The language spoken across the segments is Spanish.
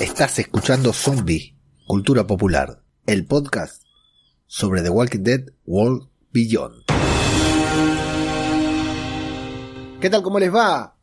Estás escuchando Zombie, Cultura Popular, el podcast sobre The Walking Dead World Beyond. ¿Qué tal? ¿Cómo les va?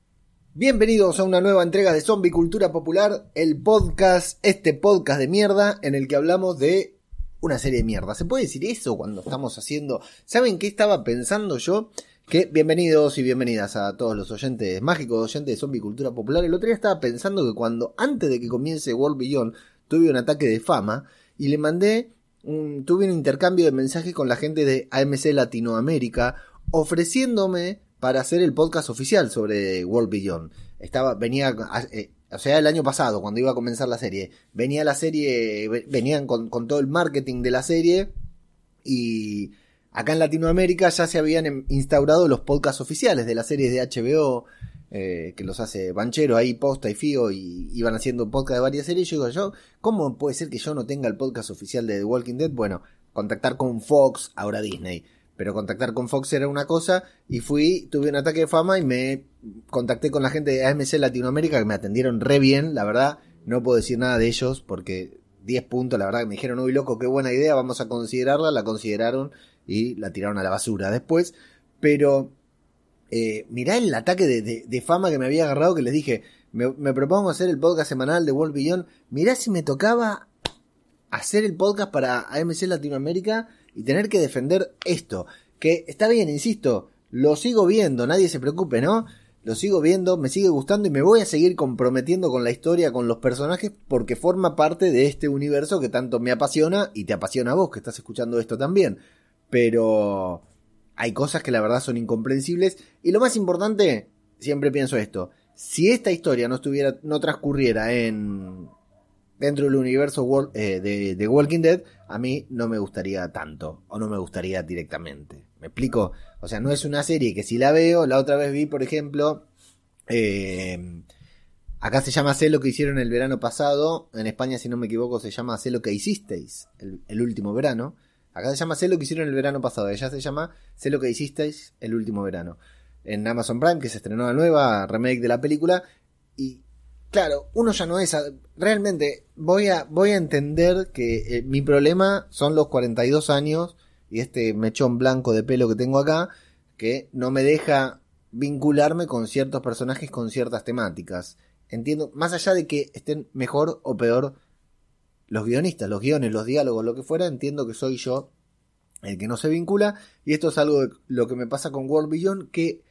Bienvenidos a una nueva entrega de Zombie Cultura Popular, el podcast, este podcast de mierda en el que hablamos de una serie de mierda. ¿Se puede decir eso cuando estamos haciendo... ¿Saben qué estaba pensando yo? Que bienvenidos y bienvenidas a todos los oyentes mágicos, oyentes de Zombie Cultura Popular. El otro día estaba pensando que cuando antes de que comience World Beyond tuve un ataque de fama y le mandé un, tuve un intercambio de mensajes con la gente de AMC Latinoamérica ofreciéndome para hacer el podcast oficial sobre World Beyond. Estaba, venía, eh, o sea, el año pasado, cuando iba a comenzar la serie, venía la serie, venían con, con todo el marketing de la serie y Acá en Latinoamérica ya se habían instaurado los podcasts oficiales de las series de HBO, eh, que los hace Banchero ahí, Posta y Fío, y iban haciendo podcast de varias series. Yo digo, yo, ¿cómo puede ser que yo no tenga el podcast oficial de The Walking Dead? Bueno, contactar con Fox, ahora Disney. Pero contactar con Fox era una cosa y fui, tuve un ataque de fama y me contacté con la gente de AMC Latinoamérica que me atendieron re bien, la verdad. No puedo decir nada de ellos porque 10 puntos, la verdad me dijeron, uy loco, qué buena idea, vamos a considerarla, la consideraron y la tiraron a la basura después. Pero eh, mirá el ataque de, fama que me había agarrado que les dije, me, propongo hacer el podcast semanal de World Beyond. Mirá si me tocaba hacer el podcast para AMC Latinoamérica y tener que defender esto. Que está bien, insisto, lo sigo viendo, nadie se preocupe, ¿no? Lo sigo viendo, me sigue gustando y me voy a seguir comprometiendo con la historia, con los personajes, porque forma parte de este universo que tanto me apasiona y te apasiona a vos que estás escuchando esto también pero hay cosas que la verdad son incomprensibles. Y lo más importante, siempre pienso esto, si esta historia no estuviera, no transcurriera en dentro del universo eh, de, de, Walking Dead, a mí no me gustaría tanto, o no me gustaría directamente. ¿Me explico? O sea, no es una serie que si la veo, la otra vez vi, por ejemplo, eh, acá se llama Sé lo que hicieron el verano pasado, en España, si no me equivoco, se llama Sé lo que hicisteis el último verano. Acá se llama Sé lo que hicieron el verano pasado. Ella se llama Sé lo que hicisteis el último verano. En Amazon Prime, que se estrenó la nueva remake de la película. Y claro, uno ya no es. Realmente voy a, voy a entender que eh, mi problema son los 42 años y este mechón blanco de pelo que tengo acá, que no me deja vincularme con ciertos personajes, con ciertas temáticas. Entiendo, más allá de que estén mejor o peor los guionistas, los guiones, los diálogos, lo que fuera, entiendo que soy yo el que no se vincula. Y esto es algo de lo que me pasa con World Beyond, que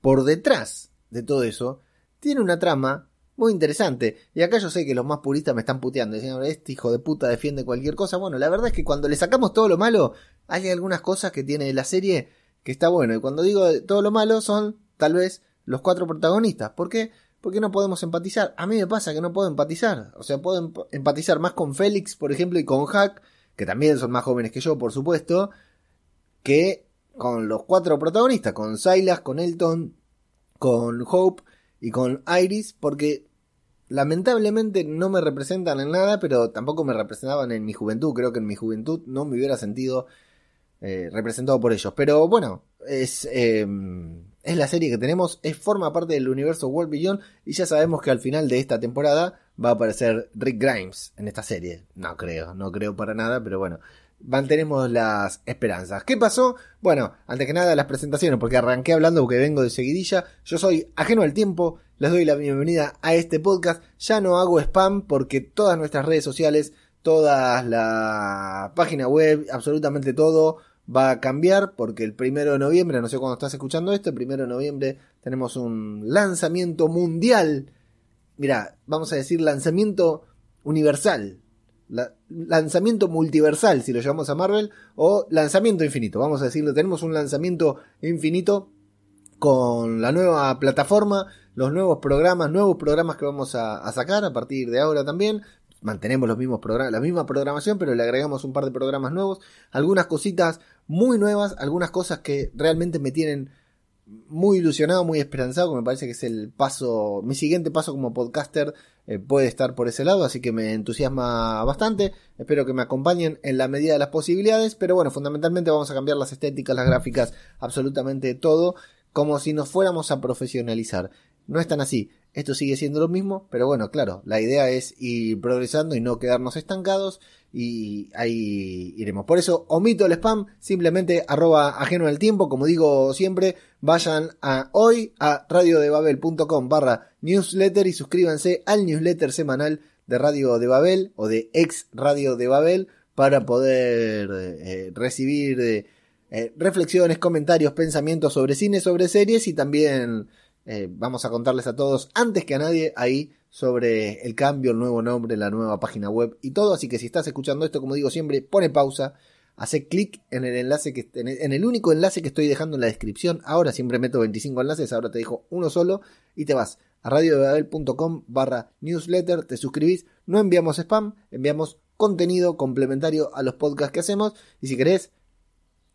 por detrás de todo eso tiene una trama muy interesante. Y acá yo sé que los más puristas me están puteando, diciendo, este hijo de puta defiende cualquier cosa. Bueno, la verdad es que cuando le sacamos todo lo malo, hay algunas cosas que tiene la serie que está bueno. Y cuando digo todo lo malo, son tal vez los cuatro protagonistas. ¿Por qué? ¿Por qué no podemos empatizar? A mí me pasa que no puedo empatizar. O sea, puedo empatizar más con Félix, por ejemplo, y con Hack, que también son más jóvenes que yo, por supuesto, que con los cuatro protagonistas, con Silas, con Elton, con Hope y con Iris, porque lamentablemente no me representan en nada, pero tampoco me representaban en mi juventud. Creo que en mi juventud no me hubiera sentido eh, representado por ellos. Pero bueno, es... Em, es la serie que tenemos, es, forma parte del universo World Beyond y ya sabemos que al final de esta temporada va a aparecer Rick Grimes en esta serie. No creo, no creo para nada, pero bueno, mantenemos las esperanzas. ¿Qué pasó? Bueno, antes que nada las presentaciones, porque arranqué hablando porque vengo de seguidilla. Yo soy ajeno al tiempo, les doy la bienvenida a este podcast. Ya no hago spam porque todas nuestras redes sociales, toda la página web, absolutamente todo va a cambiar porque el primero de noviembre, no sé cuándo estás escuchando esto, el primero de noviembre tenemos un lanzamiento mundial. Mira, vamos a decir lanzamiento universal. lanzamiento multiversal, si lo llamamos a Marvel, o lanzamiento infinito. Vamos a decirlo, tenemos un lanzamiento infinito con la nueva plataforma, los nuevos programas, nuevos programas que vamos a, a sacar a partir de ahora también mantenemos los mismos programas, la misma programación, pero le agregamos un par de programas nuevos, algunas cositas muy nuevas, algunas cosas que realmente me tienen muy ilusionado, muy esperanzado, que me parece que es el paso, mi siguiente paso como podcaster eh, puede estar por ese lado, así que me entusiasma bastante, espero que me acompañen en la medida de las posibilidades, pero bueno, fundamentalmente vamos a cambiar las estéticas, las gráficas, absolutamente todo, como si nos fuéramos a profesionalizar. No es tan así. Esto sigue siendo lo mismo, pero bueno, claro, la idea es ir progresando y no quedarnos estancados y ahí iremos. Por eso omito el spam, simplemente arroba ajeno al tiempo, como digo siempre, vayan a hoy a radiodebabel.com barra newsletter y suscríbanse al newsletter semanal de Radio de Babel o de ex Radio de Babel para poder eh, recibir eh, eh, reflexiones, comentarios, pensamientos sobre cine, sobre series y también vamos a contarles a todos antes que a nadie ahí sobre el cambio, el nuevo nombre, la nueva página web y todo. Así que si estás escuchando esto, como digo siempre, pone pausa, hace clic en el enlace que en el único enlace que estoy dejando en la descripción. Ahora siempre meto 25 enlaces, ahora te dejo uno solo y te vas a radiodebabel.com barra newsletter, te suscribís, no enviamos spam, enviamos contenido complementario a los podcasts que hacemos y si querés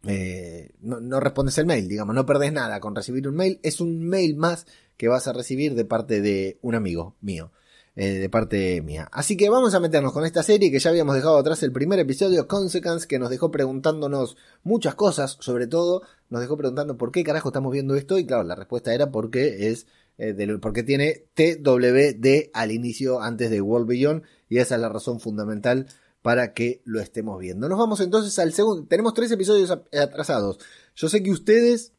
eh, no, respondes el mail, digamos, no perdés nada con recibir un mail, es un mail más que vas a recibir de parte de un amigo mío. Eh, de parte mía. Así que vamos a meternos con esta serie que ya habíamos dejado atrás el primer episodio, Consequence, que nos dejó preguntándonos muchas cosas, sobre todo nos dejó preguntando por qué carajo estamos viendo esto y claro, la respuesta era porque es eh, porque tiene TWD al inicio antes de World Beyond y esa es la razón fundamental para que lo estemos viendo. Nos vamos entonces al segundo, tenemos tres episodios atrasados. Yo sé que ustedes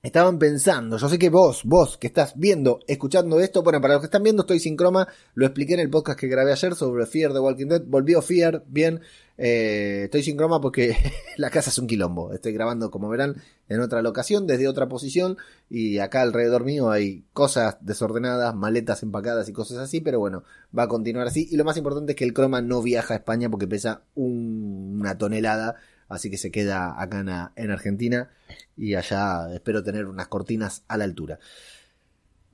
estaban pensando, yo sé que vos, vos que estás viendo, escuchando esto, bueno, para los que están viendo estoy sin croma, lo expliqué en el podcast que grabé ayer sobre Fear de Walking Dead, volvió Fear, bien, eh, estoy sin croma porque la casa es un quilombo, estoy grabando como verán en otra locación, desde otra posición, y acá alrededor mío hay cosas desordenadas, maletas empacadas y cosas así, pero bueno, va a continuar así, y lo más importante es que el croma no viaja a España porque pesa una tonelada, así que se queda acá en, Argentina y allá espero tener unas cortinas a la altura.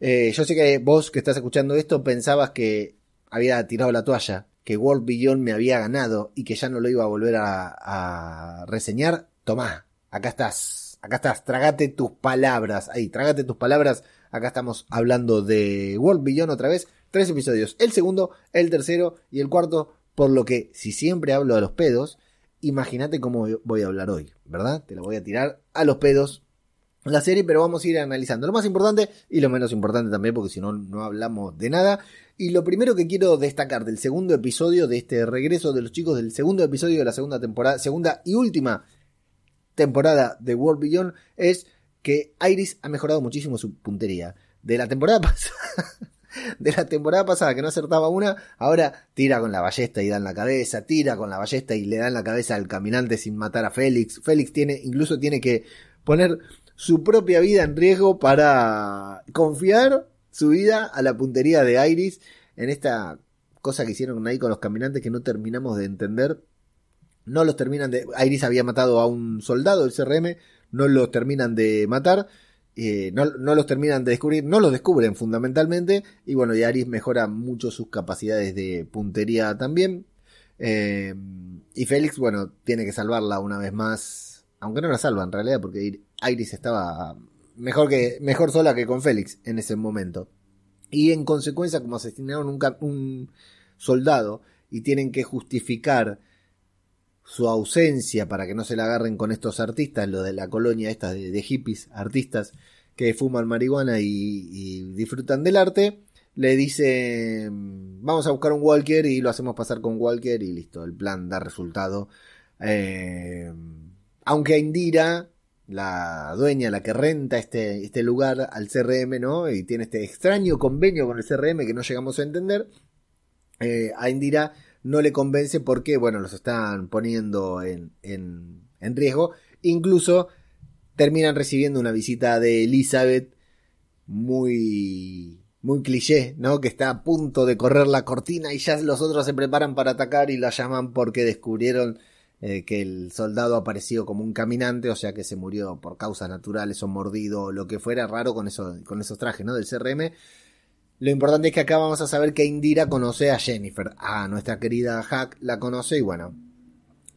Eh, yo sé que vos que estás escuchando esto pensabas que había tirado la toalla, que World Beyond me había ganado y que ya no lo iba a volver a, reseñar. Tomá, acá estás, acá estás, trágate tus palabras, ahí, trágate tus palabras. Acá estamos hablando de World Beyond otra vez, tres episodios, el segundo, el tercero y el cuarto, por lo que si siempre hablo de los pedos, imagínate cómo voy a hablar hoy, ¿verdad? Te lo voy a tirar a los pedos la serie, pero vamos a ir analizando lo más importante y lo menos importante también, porque si no, no hablamos de nada. Y lo primero que quiero destacar del segundo episodio, de este regreso de los chicos del segundo episodio de la segunda temporada, segunda y última temporada de World Beyond, es que Iris ha mejorado muchísimo su puntería. De la temporada pasada de la temporada pasada que no acertaba una, ahora tira con la ballesta y da en la cabeza, tira con la ballesta y le da en la cabeza al caminante sin matar a Félix. Félix tiene, incluso tiene que poner su propia vida en riesgo para confiar su vida a la puntería de Iris en esta cosa que hicieron ahí con los caminantes que no terminamos de entender. No los terminan de. Iris había matado a un soldado del CRM, no los terminan de matar eh, no, los terminan de descubrir, no los descubren fundamentalmente, y bueno, y Aris mejora mucho sus capacidades de puntería también. Eh, y Félix, bueno, tiene que salvarla una vez más, aunque no la salva en realidad, porque Iris estaba mejor, que, mejor sola que con Félix en ese momento. Y en consecuencia, como asesinaron un soldado y tienen que justificar su ausencia para que no se la agarren con estos artistas, lo de la colonia esta de, hippies, artistas que fuman marihuana y, disfrutan del arte, le dice vamos a buscar un Walker y lo hacemos pasar con Walker y listo, el plan da resultado. Eh, aunque a Indira, la dueña, la que renta este, este lugar al CRM, ¿no? Y tiene este extraño convenio con el CRM que no llegamos a entender, eh, a Indira no le convence porque, bueno, los están poniendo en, en, en riesgo. Incluso terminan recibiendo una visita de Elizabeth muy muy cliché, ¿no? Que está a punto de correr la cortina y ya los otros se preparan para atacar y la llaman porque descubrieron eh, que el soldado apareció como un caminante, o sea que se murió por causas naturales o mordido o lo que fuera raro con, eso, con esos trajes, ¿no? Del CRM. Lo importante es que acá vamos a saber que Indira conoce a Jennifer, a nuestra querida Hack la conoce y bueno,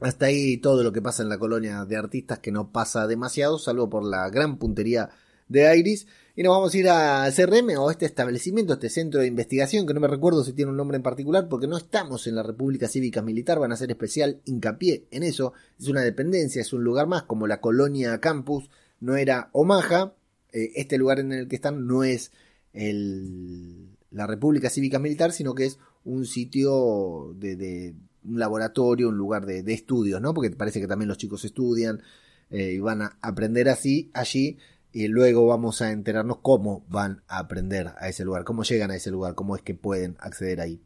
hasta ahí todo lo que pasa en la colonia de artistas que no pasa demasiado, salvo por la gran puntería de Iris. Y nos vamos a ir a CRM o este establecimiento, este centro de investigación, que no me recuerdo si tiene un nombre en particular, porque no estamos en la República Cívica Militar, van a hacer especial hincapié en eso. Es una dependencia, es un lugar más, como la colonia campus no era Omaha, eh, este lugar en el que están no es la República Cívica Militar, sino que es un sitio de, un laboratorio, un lugar de, estudios, ¿no? Porque parece que también los chicos estudian eh, y van a aprender así allí y luego vamos a enterarnos cómo van a aprender a ese lugar, cómo llegan a ese lugar, cómo es que pueden acceder ahí.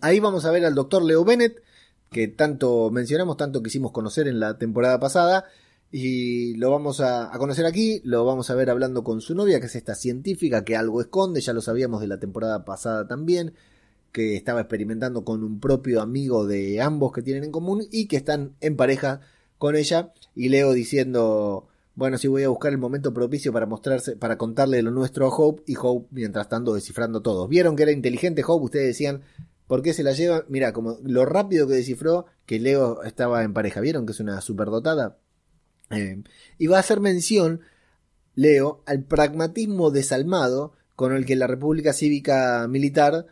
Ahí vamos a ver al doctor Leo Bennett, que tanto mencionamos, tanto quisimos conocer en la temporada pasada, y lo vamos a, conocer aquí, lo vamos a ver hablando con su novia, que es esta científica que algo esconde, ya lo sabíamos de la temporada pasada también, que estaba experimentando con un propio amigo de ambos que tienen en común y que están en pareja con ella, y Leo diciendo, bueno, sí voy a buscar el momento propicio para mostrarse, para contarle lo nuestro a Hope, y Hope mientras tanto descifrando todo. ¿Vieron que era inteligente Hope? Ustedes decían, ¿Por qué se la lleva? Mira, como lo rápido que descifró que Leo estaba en pareja. ¿Vieron que es una superdotada? Eh, y va a hacer mención, Leo, al pragmatismo desalmado con el que la República Cívica Militar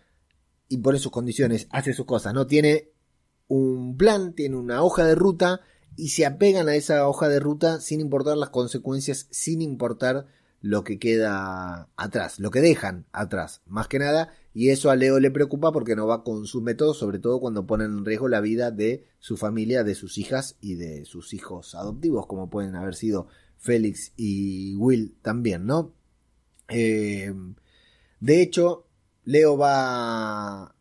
impone sus condiciones, hace sus cosas, ¿no? Tiene un plan, tiene una hoja de ruta y se apegan a esa hoja de ruta sin importar las consecuencias, sin importar lo que queda atrás, lo que dejan atrás, más que nada, y eso a Leo le preocupa porque no va con sus métodos, sobre todo cuando ponen en riesgo la vida de su familia, de sus hijas y de sus hijos adoptivos, como pueden haber sido Félix y Will también, ¿no? Eh, de hecho, Leo va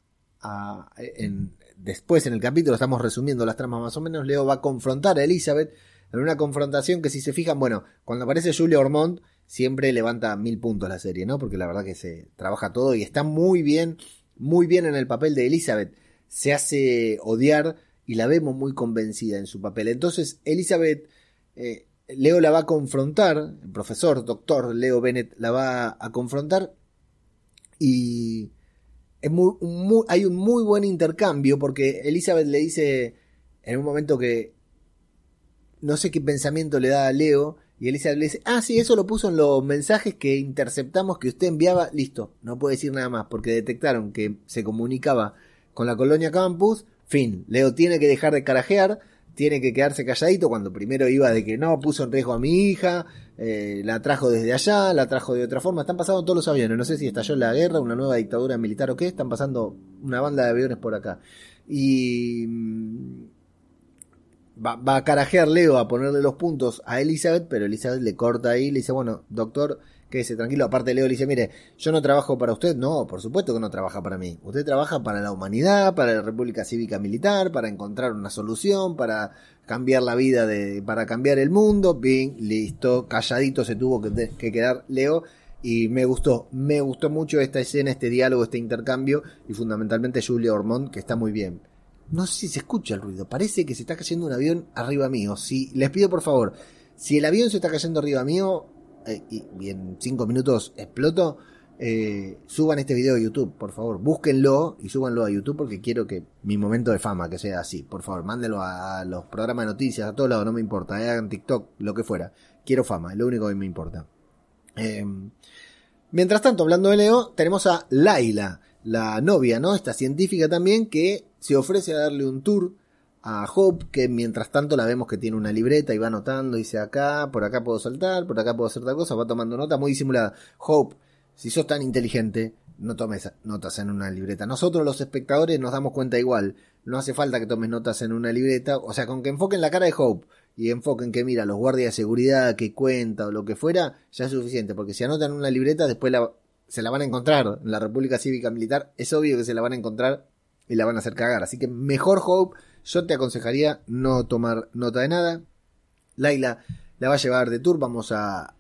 después en el capítulo, estamos resumiendo las tramas más o menos, Leo va a confrontar a Elizabeth en una confrontación que si se fijan, bueno, cuando aparece Julia Ormond, siempre levanta mil puntos la serie, ¿no? Porque la verdad que se trabaja todo y está muy bien, muy bien en el papel de Elizabeth. Se hace odiar y la vemos muy convencida en su papel. Entonces, Elizabeth, eh, Leo la va a confrontar, el profesor, doctor Leo Bennett la va a confrontar y es muy, hay un muy buen intercambio porque Elizabeth le dice en un momento que no sé qué pensamiento le da a Leo y Elizabeth le dice, ah, sí, eso lo puso en los mensajes que interceptamos que usted enviaba. Listo, no puede decir nada más porque detectaron que se comunicaba con la colonia campus. Fin, Leo tiene que dejar de carajear, tiene que quedarse calladito cuando primero iba de que no, puso en riesgo a mi hija, eh, la trajo desde allá, la trajo de otra forma. Están pasando todos los aviones, no sé si estalló la guerra, una nueva dictadura militar o qué, están pasando una banda de aviones por acá. Y mm, va, a carajear Leo a ponerle los puntos a Elizabeth, pero Elizabeth le corta ahí, le dice, bueno, doctor, quédese tranquilo. Aparte Leo le dice, mire, yo no trabajo para usted. No, por supuesto que no trabaja para mí. Usted trabaja para la humanidad, para la República Cívica Militar, para encontrar una solución, para cambiar la vida, de, para cambiar el mundo. Bien, listo, calladito se tuvo que, que quedar Leo. Y me gustó, me gustó mucho esta escena, este diálogo, este intercambio y fundamentalmente Julia Ormond, que está muy bien. No sé si se escucha el ruido. Parece que se está cayendo un avión arriba mío. Si les pido por favor, si el avión se está cayendo arriba mío eh, y, en cinco minutos exploto, eh, suban este video a YouTube, por favor. Búsquenlo y súbanlo a YouTube porque quiero que mi momento de fama que sea así. Por favor, mándenlo a los programas de noticias, a todos lados, no me importa. Eh, hagan TikTok, lo que fuera. Quiero fama, es lo único que me importa. mientras tanto, hablando de Leo, tenemos a Laila, la novia, ¿no? Esta científica también que se ofrece a darle un tour a Hope, que mientras tanto la vemos que tiene una libreta y va anotando, dice acá, por acá puedo saltar, por acá puedo hacer tal cosa, va tomando nota muy disimulada. Hope, si sos tan inteligente, no tomes notas en una libreta. Nosotros los espectadores nos damos cuenta igual, no hace falta que tomes notas en una libreta, o sea, con que enfoquen la cara de Hope y enfoquen que mira los guardias de seguridad que cuenta o lo que fuera, ya es suficiente, porque si anotan una libreta después se la van a encontrar en la República Cívica Militar, es obvio que se la van a encontrar y la van a hacer cagar. Así que mejor Hope, yo te aconsejaría no tomar nota de nada. Laila la va a llevar de tour, vamos a,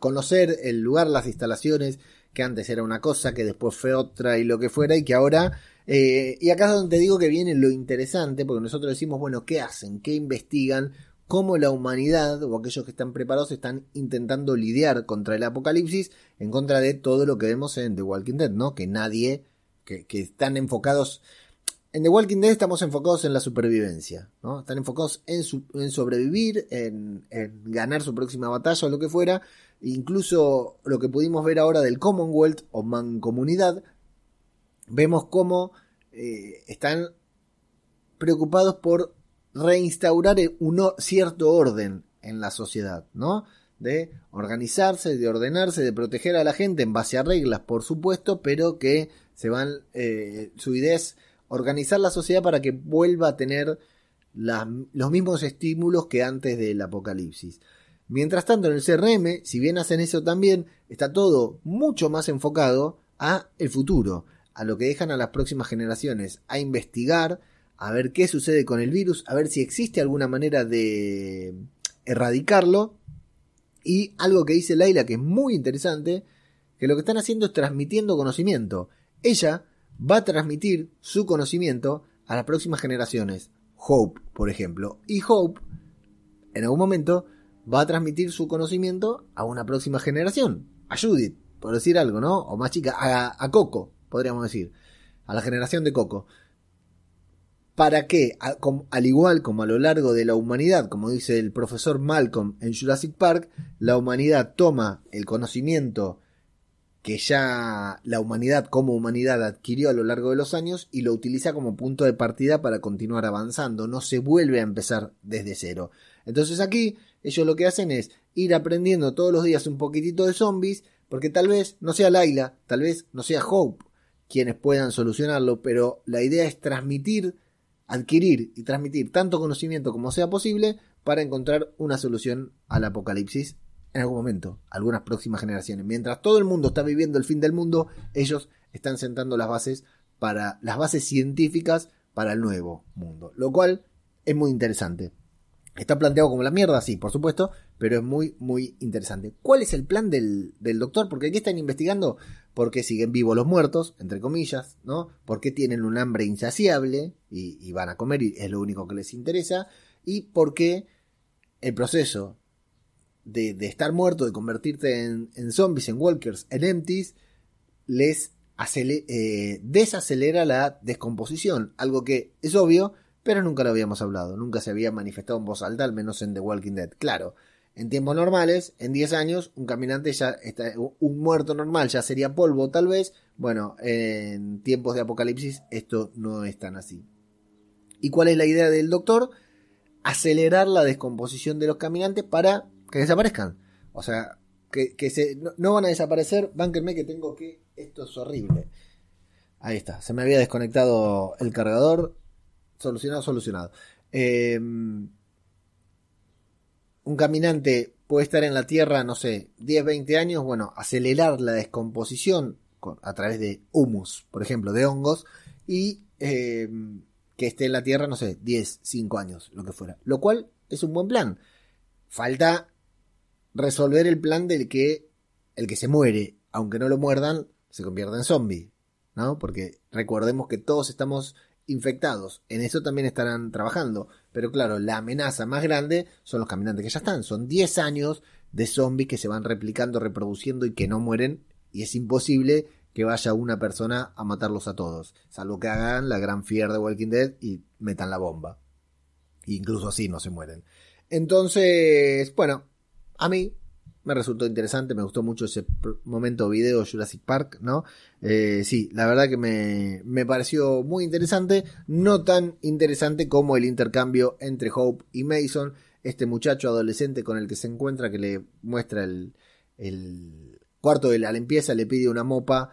conocer el lugar, las instalaciones, que antes era una cosa, que después fue otra y lo que fuera, y que ahora... Eh, y acá es donde te digo que viene lo interesante, porque nosotros decimos, bueno, ¿qué hacen? ¿Qué investigan? cómo la humanidad o aquellos que están preparados están intentando lidiar contra el apocalipsis en contra de todo lo que vemos en The Walking Dead, ¿no? Que nadie, que, que están enfocados en The Walking Dead estamos enfocados en la supervivencia, ¿no? Están enfocados en, sobrevivir, en, ganar su próxima batalla o lo que fuera. Incluso lo que pudimos ver ahora del Commonwealth o Mancomunidad, vemos cómo eh, están preocupados por reinstaurar un cierto orden en la sociedad, ¿no? de organizarse, de ordenarse, de proteger a la gente en base a reglas, por supuesto, pero que se van, eh, su idea organizar la sociedad para que vuelva a tener los mismos estímulos que antes del apocalipsis. Mientras tanto, en el CRM, si bien hacen eso también, está todo mucho más enfocado a el futuro, a lo que dejan a las próximas generaciones, a investigar, a ver qué sucede con el virus, a ver si existe alguna manera de erradicarlo. Y algo que dice Laila que es muy interesante, que lo que están haciendo es transmitiendo conocimiento. Ella va a transmitir su conocimiento a las próximas generaciones. Hope, por ejemplo. Y Hope, en algún momento, va a transmitir su conocimiento a una próxima generación. A Judith, por decir algo, ¿no? O más chica, a, Coco, podríamos decir. A la generación de Coco. ¿Para qué? al igual como a lo largo de la humanidad, como dice el profesor Malcolm en Jurassic Park, la humanidad toma el conocimiento que ya la humanidad como humanidad adquirió a lo largo de los años y lo utiliza como punto de partida para continuar avanzando, no se vuelve a empezar desde cero. Entonces aquí ellos lo que hacen es ir aprendiendo todos los días un poquitito de zombies, porque tal vez no sea Laila, tal vez no sea Hope quienes puedan solucionarlo, pero la idea es transmitir, adquirir y transmitir tanto conocimiento como sea posible para encontrar una solución al apocalipsis en algún momento, algunas próximas generaciones. Mientras todo el mundo está viviendo el fin del mundo, ellos están sentando las bases para las bases científicas para el nuevo mundo, lo cual es muy interesante. Está planteado como la mierda, sí, por supuesto, pero es muy, muy interesante. ¿Cuál es el plan del, doctor? Porque aquí están investigando por qué siguen vivos los muertos, entre comillas, ¿no? Por qué tienen un hambre insaciable y, van a comer y es lo único que les interesa. Y por qué el proceso de, estar muerto, de convertirte en, zombies, en walkers, en empties, les eh, desacelera la descomposición. Algo que es obvio, pero nunca lo habíamos hablado. Nunca se había manifestado en voz alta, al menos en The Walking Dead. Claro, en tiempos normales, en 10 años, un caminante ya está, un muerto normal ya sería polvo, tal vez. Bueno, en tiempos de apocalipsis esto no es tan así. ¿Y cuál es la idea del doctor? Acelerar la descomposición de los caminantes para que desaparezcan. O sea, que, no, van a desaparecer. Bánquenme que tengo que. Esto es horrible. Ahí está. Se me había desconectado el cargador. Solucionado, solucionado. Em, un caminante puede estar en la Tierra, no sé, 10, 20 años. Bueno, acelerar la descomposición a través de humus, por ejemplo, de hongos. Y em, que esté en la Tierra, no sé, 10, 5 años, lo que fuera. Lo cual es un buen plan. Falta resolver el plan del que el que se muere, aunque no lo muerdan, se convierta en zombie, ¿no? Porque recordemos que todos estamos infectados, en eso también estarán trabajando, pero claro, la amenaza más grande son los caminantes que ya están, son 10 años de zombies que se van replicando, reproduciendo y que no mueren, y es imposible que vaya una persona a matarlos a todos, salvo que hagan la gran fier de Walking Dead y metan la bomba. incluso así no se mueren. Entonces, bueno, a mí me resultó interesante, me gustó mucho ese momento video Jurassic Park, ¿no? Eh, sí, la verdad que me, me, pareció muy interesante, no tan interesante como el intercambio entre Hope y Mason, este muchacho adolescente con el que se encuentra que le muestra el, el cuarto de la limpieza, le pide una mopa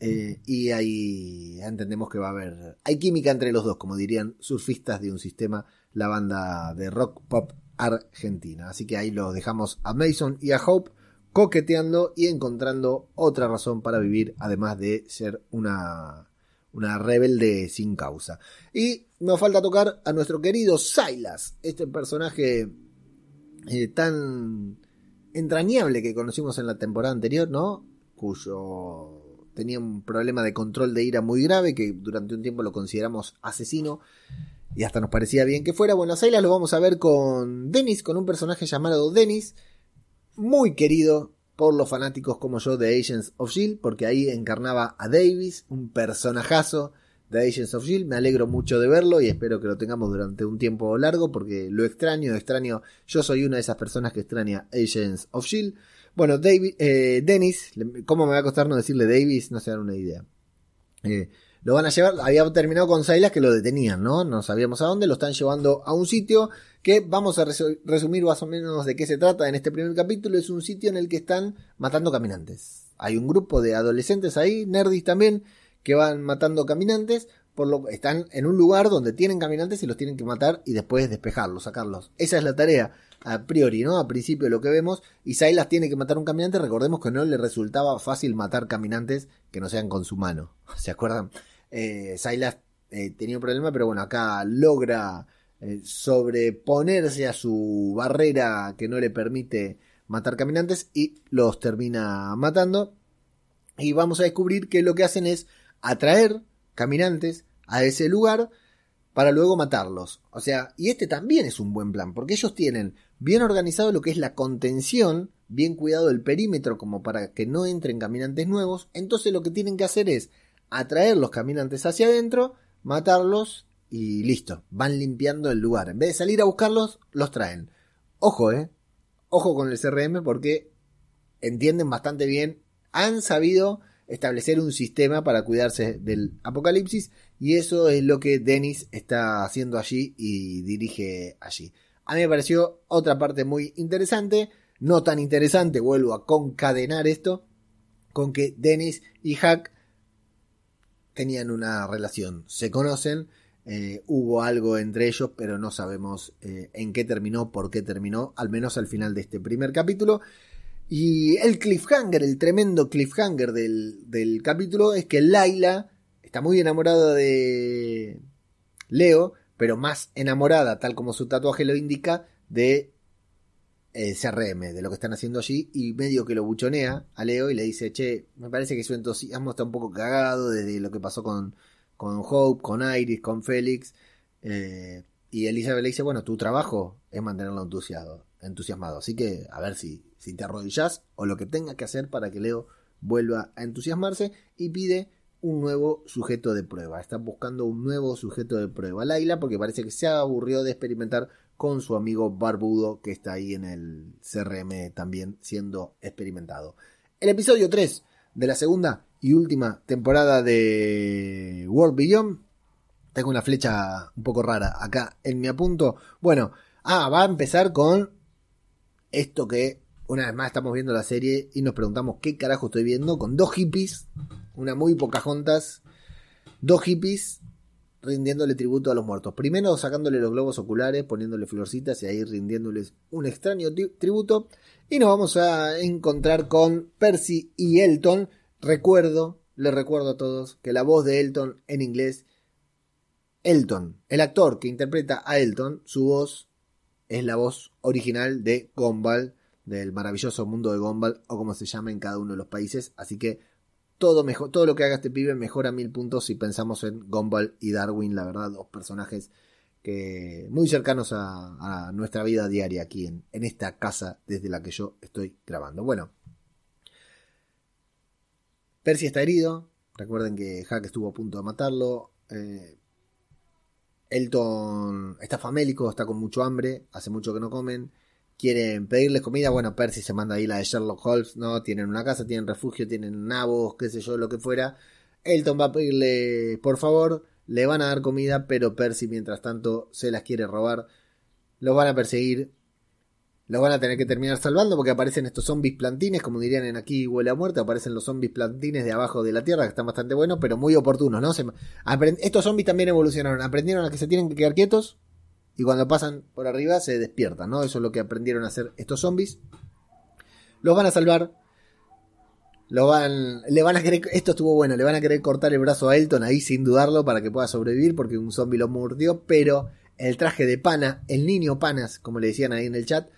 eh, y ahí entendemos que va a haber, hay química entre los dos, como dirían surfistas de un sistema, la banda de rock pop Argentina. Así que ahí lo dejamos a Mason y a Hope coqueteando y encontrando otra razón para vivir, además de ser una, una rebelde sin causa. Y nos falta tocar a nuestro querido Silas, este personaje eh, tan entrañable que conocimos en la temporada anterior, ¿no? Cuyo tenía un problema de control de ira muy grave, que durante un tiempo lo consideramos asesino y hasta nos parecía bien que fuera. Bueno, a lo vamos a ver con Dennis, con un personaje llamado Dennis, muy querido por los fanáticos como yo de Agents of Shield, porque ahí encarnaba a Davis, un personajazo de Agents of Shield. Me alegro mucho de verlo y espero que lo tengamos durante un tiempo largo, porque lo extraño, extraño. Yo soy una de esas personas que extraña Agents of Shield. Bueno, David, eh, Dennis, ¿cómo me va a costar no decirle Davis? No se dan una idea. Eh, lo van a llevar, había terminado con Silas que lo detenían, ¿no? No sabíamos a dónde, lo están llevando a un sitio que vamos a resumir más o menos de qué se trata en este primer capítulo. Es un sitio en el que están matando caminantes. Hay un grupo de adolescentes ahí, nerdis también, que van matando caminantes. Por lo, están en un lugar donde tienen caminantes y los tienen que matar y después despejarlos, sacarlos. Esa es la tarea a priori, ¿no? A principio lo que vemos. Y Silas tiene que matar un caminante. Recordemos que no le resultaba fácil matar caminantes que no sean con su mano. ¿Se acuerdan? Eh, Silas eh, tenía un problema, pero bueno, acá logra eh, sobreponerse a su barrera que no le permite matar caminantes y los termina matando. Y vamos a descubrir que lo que hacen es atraer caminantes a ese lugar para luego matarlos. O sea, y este también es un buen plan, porque ellos tienen bien organizado lo que es la contención, bien cuidado el perímetro como para que no entren caminantes nuevos, entonces lo que tienen que hacer es atraer los caminantes hacia adentro, matarlos y listo, van limpiando el lugar. En vez de salir a buscarlos, los traen. Ojo, eh. Ojo con el CRM porque entienden bastante bien, han sabido establecer un sistema para cuidarse del apocalipsis y eso es lo que Dennis está haciendo allí y dirige allí. A mí me pareció otra parte muy interesante, no tan interesante, vuelvo a concadenar esto, con que Dennis y Hack tenían una relación, se conocen, eh, hubo algo entre ellos, pero no sabemos eh, en qué terminó, por qué terminó, al menos al final de este primer capítulo. Y el cliffhanger, el tremendo cliffhanger del, del capítulo es que Laila está muy enamorada de Leo, pero más enamorada, tal como su tatuaje lo indica, de eh, CRM, de lo que están haciendo allí, y medio que lo buchonea a Leo y le dice, che, me parece que su entusiasmo está un poco cagado desde lo que pasó con, con Hope, con Iris, con Félix. Eh, y Elizabeth le dice, bueno, tu trabajo es mantenerlo entusiasmado, entusiasmado. Así que a ver si, si te arrodillas o lo que tengas que hacer para que Leo vuelva a entusiasmarse y pide un nuevo sujeto de prueba. Está buscando un nuevo sujeto de prueba. Laila, porque parece que se aburrió de experimentar con su amigo Barbudo, que está ahí en el CRM también siendo experimentado. El episodio 3 de la segunda y última temporada de World Beyond. Tengo una flecha un poco rara acá en mi apunto. Bueno, ah, va a empezar con esto que una vez más estamos viendo la serie y nos preguntamos qué carajo estoy viendo con dos hippies, una muy poca juntas, dos hippies rindiéndole tributo a los muertos. Primero sacándole los globos oculares, poniéndole florcitas y ahí rindiéndoles un extraño tributo. Y nos vamos a encontrar con Percy y Elton. Recuerdo, les recuerdo a todos que la voz de Elton en inglés, Elton, el actor que interpreta a Elton, su voz es la voz original de Gumball del maravilloso mundo de Gumball o como se llama en cada uno de los países. Así que todo, mejor, todo lo que haga este pibe mejora mil puntos si pensamos en Gumball y Darwin, la verdad, dos personajes que muy cercanos a, nuestra vida diaria aquí en, esta casa desde la que yo estoy grabando. Bueno, Percy está herido. Recuerden que Hack estuvo a punto de matarlo. Eh, Elton está famélico, está con mucho hambre, hace mucho que no comen quieren pedirles comida, bueno, Percy se manda ahí la de Sherlock Holmes, ¿no? Tienen una casa, tienen refugio, tienen nabos, qué sé yo, lo que fuera. Elton va a pedirle, por favor, le van a dar comida, pero Percy mientras tanto se las quiere robar. Los van a perseguir. Los van a tener que terminar salvando porque aparecen estos zombies plantines, como dirían en aquí huele a muerte, aparecen los zombies plantines de abajo de la tierra, que están bastante buenos, pero muy oportunos, ¿no? estos zombies también evolucionaron, aprendieron a que se tienen que quedar quietos, y cuando pasan por arriba se despiertan, ¿no? Eso es lo que aprendieron a hacer estos zombies. Los van a salvar. Lo van, le van a querer, esto estuvo bueno, le van a querer cortar el brazo a Elton ahí sin dudarlo para que pueda sobrevivir porque un zombie lo mordió, pero el traje de pana, el niño panas, como le decían ahí en el chat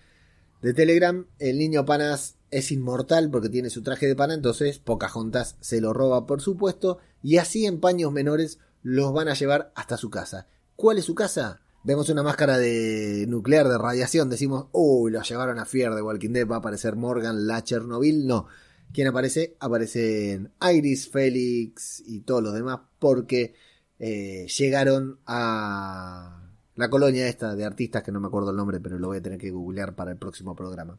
de Telegram, el niño panas es inmortal porque tiene su traje de pana, entonces Pocahontas se lo roba por supuesto y así en paños menores los van a llevar hasta su casa. ¿Cuál es su casa? Vemos una máscara de nuclear de radiación, decimos, uy, lo llevaron a Fier de Walking Dead, va a aparecer Morgan, la Chernobyl, no. ¿Quién aparece? Aparecen Iris, Félix y todos los demás porque eh, llegaron a la colonia esta de artistas que no me acuerdo el nombre, pero lo voy a tener que googlear para el próximo programa.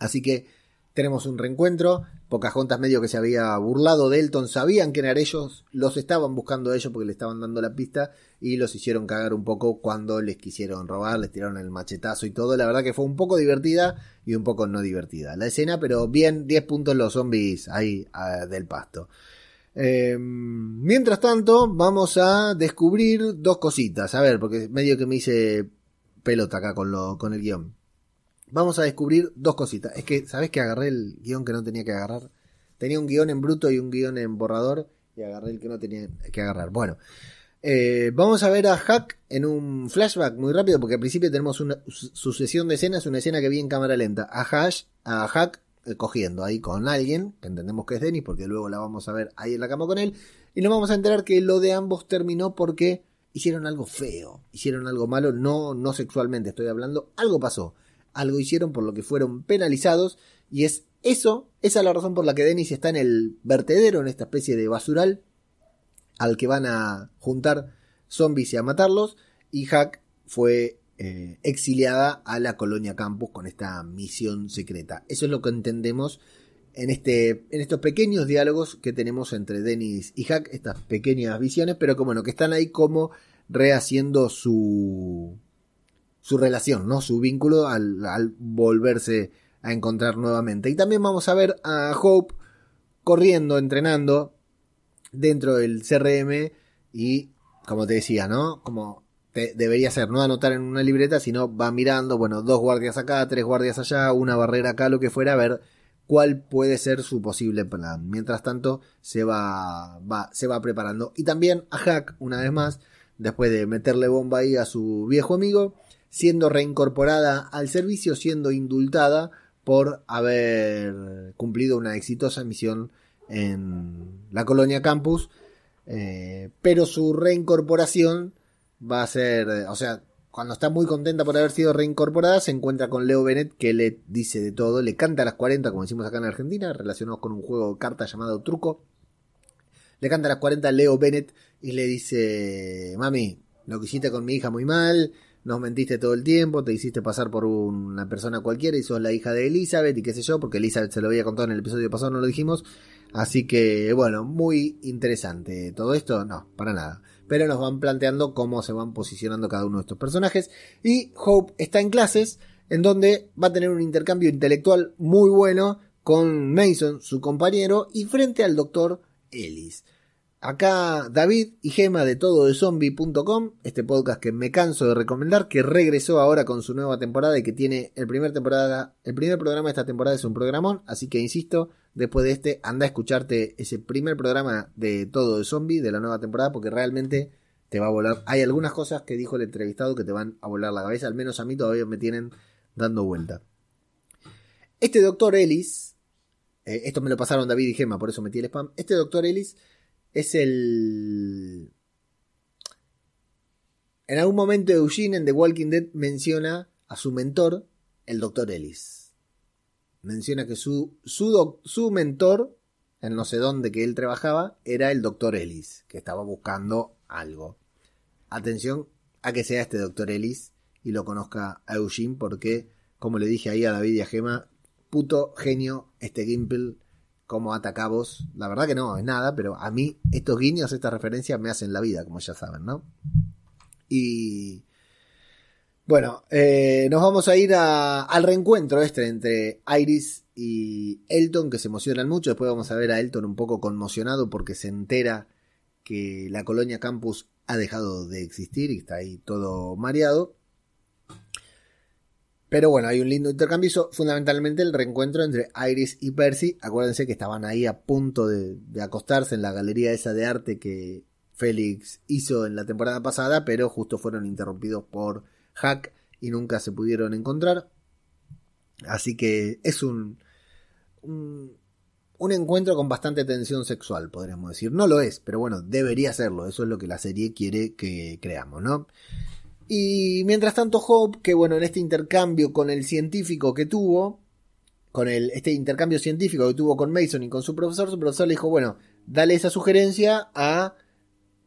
Así que tenemos un reencuentro. Pocahontas medio que se había burlado de Elton, sabían que eran ellos, los estaban buscando ellos porque le estaban dando la pista y los hicieron cagar un poco cuando les quisieron robar, les tiraron el machetazo y todo. La verdad que fue un poco divertida y un poco no divertida la escena, pero bien, 10 puntos los zombies ahí ah, del pasto. Eh, mientras tanto, vamos a descubrir dos cositas. A ver, porque medio que me hice pelota acá con, lo, con el guion vamos a descubrir dos cositas. Es que, ¿sabes que agarré el guion que no tenía que agarrar? Tenía un guion en bruto y un guion en borrador y agarré el que no tenía que agarrar. Bueno, eh, vamos a ver a Hack en un flashback muy rápido porque al principio tenemos una sucesión de escenas, una escena que vi en cámara lenta. A, Hash, a Hack eh, cogiendo ahí con alguien, que entendemos que es Dennis porque luego la vamos a ver ahí en la cama con él. Y nos vamos a enterar que lo de ambos terminó porque hicieron algo feo, hicieron algo malo, no, no sexualmente estoy hablando, algo pasó algo hicieron por lo que fueron penalizados y es eso, esa es la razón por la que Dennis está en el vertedero, en esta especie de basural al que van a juntar zombies y a matarlos y Hack fue eh, exiliada a la colonia campus con esta misión secreta. Eso es lo que entendemos en, este, en estos pequeños diálogos que tenemos entre Dennis y Hack, estas pequeñas visiones, pero como bueno, que están ahí como rehaciendo su, su relación, ¿no? Su vínculo al, volverse a encontrar nuevamente. Y también vamos a ver a Hope corriendo, entrenando dentro del CRM y, como te decía, ¿no? Como debería ser, no anotar en una libreta, sino va mirando, bueno, dos guardias acá, tres guardias allá, una barrera acá, lo que fuera, a ver cuál puede ser su posible plan. Mientras tanto, se va, va, se va preparando. Y también a Hack, una vez más, después de meterle bomba ahí a su viejo amigo, siendo reincorporada al servicio, siendo indultada por haber cumplido una exitosa misión en la colonia campus, eh, pero su reincorporación va a ser, o sea, cuando está muy contenta por haber sido reincorporada, se encuentra con Leo Bennett que le dice de todo, le canta a las 40, como decimos acá en Argentina, relacionados con un juego de cartas llamado Truco. Le canta a las 40 a Leo Bennett y le dice, mami, lo que hiciste con mi hija muy mal, nos mentiste todo el tiempo, te hiciste pasar por una persona cualquiera y sos la hija de Elizabeth y qué sé yo, porque Elizabeth se lo había contado en el episodio pasado, no lo dijimos. Así que, bueno, muy interesante todo esto, no, para nada. Pero nos van planteando cómo se van posicionando cada uno de estos personajes. Y Hope está en clases en donde va a tener un intercambio intelectual muy bueno con Mason, su compañero, y frente al doctor Ellis. Acá David y Gema de todo este podcast que me canso de recomendar, que regresó ahora con su nueva temporada y que tiene el primer temporada, el primer programa de esta temporada es un programón, así que insisto, después de este anda a escucharte ese primer programa de todo de zombie de la nueva temporada porque realmente te va a volar. Hay algunas cosas que dijo el entrevistado que te van a volar la cabeza, al menos a mí todavía me tienen dando vuelta. Este doctor Ellis, eh, esto me lo pasaron David y Gema, por eso metí el spam. Este doctor Ellis es el... En algún momento Eugene en The Walking Dead menciona a su mentor, el Dr. Ellis. Menciona que su, su, su mentor, en no sé dónde que él trabajaba, era el Dr. Ellis, que estaba buscando algo. Atención a que sea este Dr. Ellis y lo conozca a Eugene porque, como le dije ahí a David y a Gema, puto genio este Gimple cómo atacamos. La verdad que no, es nada, pero a mí estos guiños, estas referencias me hacen la vida, como ya saben, ¿no? Y bueno, eh, nos vamos a ir al reencuentro este entre Iris y Elton, que se emocionan mucho. Después vamos a ver a Elton un poco conmocionado porque se entera que la colonia campus ha dejado de existir y está ahí todo mareado. Pero bueno, hay un lindo intercambio. fundamentalmente el reencuentro entre Iris y Percy. Acuérdense que estaban ahí a punto de, acostarse en la galería esa de arte que Félix hizo en la temporada pasada, pero justo fueron interrumpidos por Hack y nunca se pudieron encontrar. Así que es un, un, un, encuentro con bastante tensión sexual, podríamos decir. No lo es, pero bueno, debería serlo. Eso es lo que la serie quiere que creamos, ¿no? Y mientras tanto Hope, que bueno, en este intercambio con el científico que tuvo, con el, este intercambio científico que tuvo con Mason y con su profesor, su profesor le dijo, bueno, dale esa sugerencia a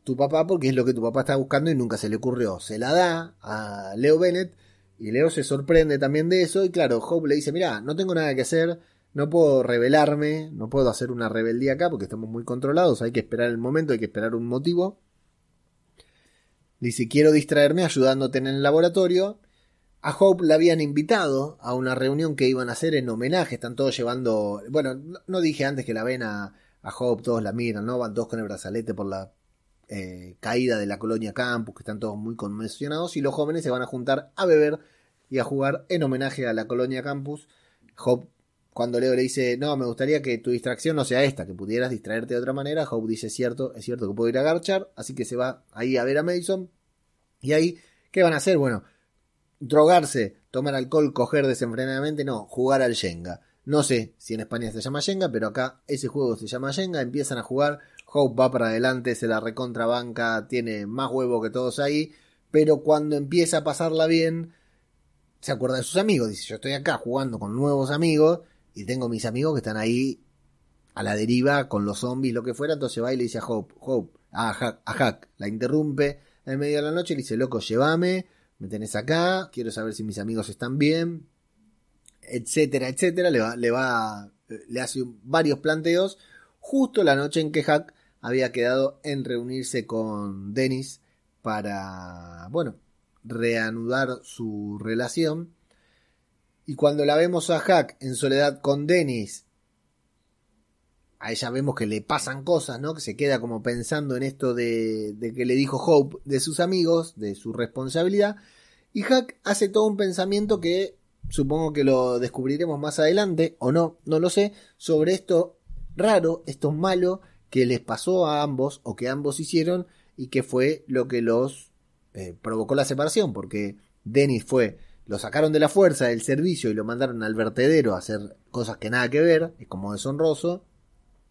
tu papá porque es lo que tu papá está buscando y nunca se le ocurrió. Se la da a Leo Bennett y Leo se sorprende también de eso y claro, Hope le dice, mira, no tengo nada que hacer, no puedo rebelarme, no puedo hacer una rebeldía acá porque estamos muy controlados, hay que esperar el momento, hay que esperar un motivo. Dice, quiero distraerme ayudándote en el laboratorio. A Hope la habían invitado a una reunión que iban a hacer en homenaje, están todos llevando, bueno, no, dije antes que la ven a, Hope, todos la miran, ¿no? Van todos con el brazalete por la eh, caída de la colonia Campus, que están todos muy conmocionados, y los jóvenes se van a juntar a beber y a jugar en homenaje a la colonia Campus. Hope, cuando Leo le dice, no, me gustaría que tu distracción no sea esta, que pudieras distraerte de otra manera, Hope dice, cierto, es cierto que puedo ir a garchar, así que se va ahí a ver a Mason. Y ahí, ¿qué van a hacer? Bueno, drogarse, tomar alcohol, coger desenfrenadamente, no, jugar al Shenga. No sé si en España se llama Shenga, pero acá ese juego se llama Shenga, empiezan a jugar Hope va para adelante, se la recontrabanca, tiene más huevo que todos ahí, pero cuando empieza a pasarla bien, se acuerda de sus amigos. Dice, yo estoy acá jugando con nuevos amigos y tengo mis amigos que están ahí a la deriva con los zombies, lo que fuera. Entonces va y le dice a Hope, Hope, a Hack, a Hack la interrumpe en medio de la noche le dice, loco, llévame, me tenés acá, quiero saber si mis amigos están bien, etcétera, etcétera. Le va, le va, le hace varios planteos justo la noche en que Hack había quedado en reunirse con Dennis para, bueno, reanudar su relación. Y cuando la vemos a Hack en soledad con Dennis, a ella vemos que le pasan cosas, ¿no? Que se queda como pensando en esto de, de que le dijo Hope de sus amigos, de su responsabilidad. Y Hack hace todo un pensamiento que supongo que lo descubriremos más adelante, o no, no lo sé, sobre esto raro, esto malo que les pasó a ambos o que ambos hicieron y que fue lo que los eh, provocó la separación, porque Dennis fue, lo sacaron de la fuerza del servicio y lo mandaron al vertedero a hacer cosas que nada que ver, es como deshonroso,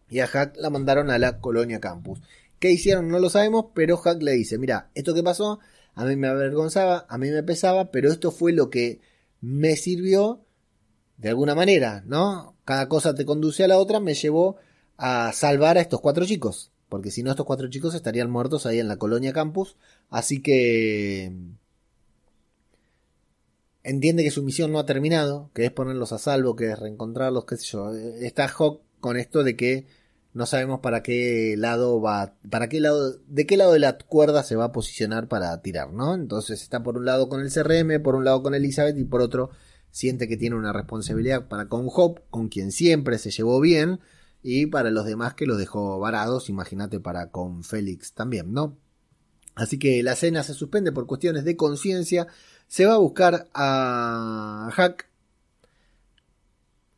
y a Hack la mandaron a la colonia campus. ¿Qué hicieron? No lo sabemos, pero Hack le dice, mira, esto que pasó, a mí me avergonzaba, a mí me pesaba, pero esto fue lo que me sirvió de alguna manera, ¿no? Cada cosa te conduce a la otra, me llevó a salvar a estos cuatro chicos. Porque si no, estos cuatro chicos estarían muertos ahí en la colonia campus. Así que entiende que su misión no ha terminado, que es ponerlos a salvo, que es reencontrarlos, qué sé yo. Está Hawk con esto de que no sabemos para qué lado va, para qué lado, de qué lado de la cuerda se va a posicionar para tirar, ¿no? Entonces está por un lado con el CRM, por un lado con Elizabeth y por otro siente que tiene una responsabilidad para con Hope, con quien siempre se llevó bien, y para los demás que los dejó varados, imagínate para con Félix también, ¿no? Así que la cena se suspende por cuestiones de conciencia. Se va a buscar a Hack.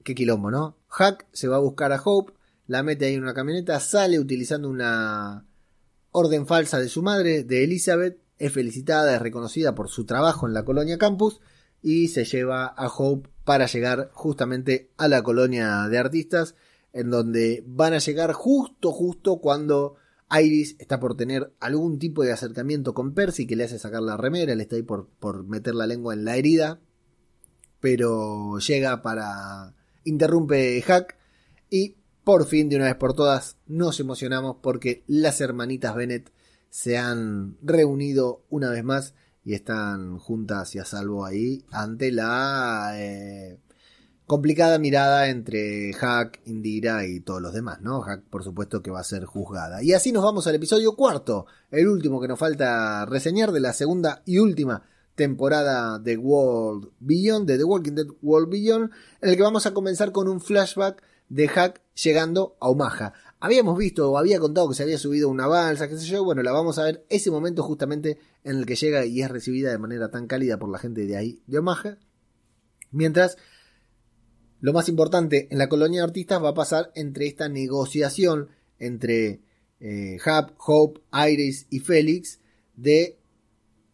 Qué quilombo, ¿no? Hack se va a buscar a Hope, la mete ahí en una camioneta, sale utilizando una orden falsa de su madre, de Elizabeth, es felicitada, es reconocida por su trabajo en la colonia campus y se lleva a Hope para llegar justamente a la colonia de artistas en donde van a llegar justo, justo cuando Iris está por tener algún tipo de acercamiento con Percy que le hace sacar la remera, le está ahí por, por meter la lengua en la herida, pero llega para... interrumpe Hack y por fin, de una vez por todas, nos emocionamos porque las hermanitas Bennett se han reunido una vez más y están juntas y a salvo ahí ante la eh, complicada mirada entre Hack, Indira y todos los demás, ¿no? Hack, por supuesto, que va a ser juzgada. Y así nos vamos al episodio cuarto, el último que nos falta reseñar de la segunda y última temporada de World Beyond, de The Walking Dead World Beyond, en el que vamos a comenzar con un flashback de Hack llegando a Omaha. Habíamos visto o había contado que se había subido una balsa, qué sé yo, bueno, la vamos a ver ese momento justamente en el que llega y es recibida de manera tan cálida por la gente de ahí, de Omaha. Mientras lo más importante en la colonia de artistas va a pasar entre esta negociación entre eh, Hub, Hope, Iris y Félix de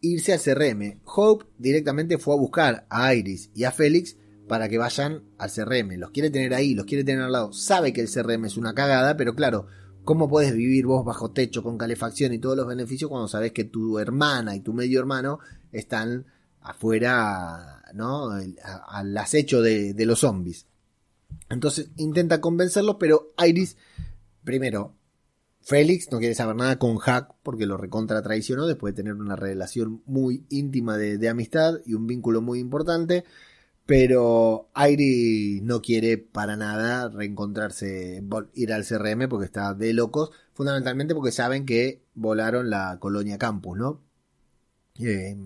irse al CRM. Hope directamente fue a buscar a Iris y a Félix para que vayan al CRM. Los quiere tener ahí, los quiere tener al lado. Sabe que el CRM es una cagada, pero claro, ¿cómo puedes vivir vos bajo techo con calefacción y todos los beneficios cuando sabes que tu hermana y tu medio hermano están afuera, ¿no? Al acecho de, los zombies. Entonces intenta convencerlos, pero Iris, primero, Félix no quiere saber nada con Hack porque lo recontra traicionó después de tener una relación muy íntima de, amistad y un vínculo muy importante. Pero Airi no quiere para nada reencontrarse, ir al CRM porque está de locos, fundamentalmente porque saben que volaron la colonia campus, ¿no? Eh,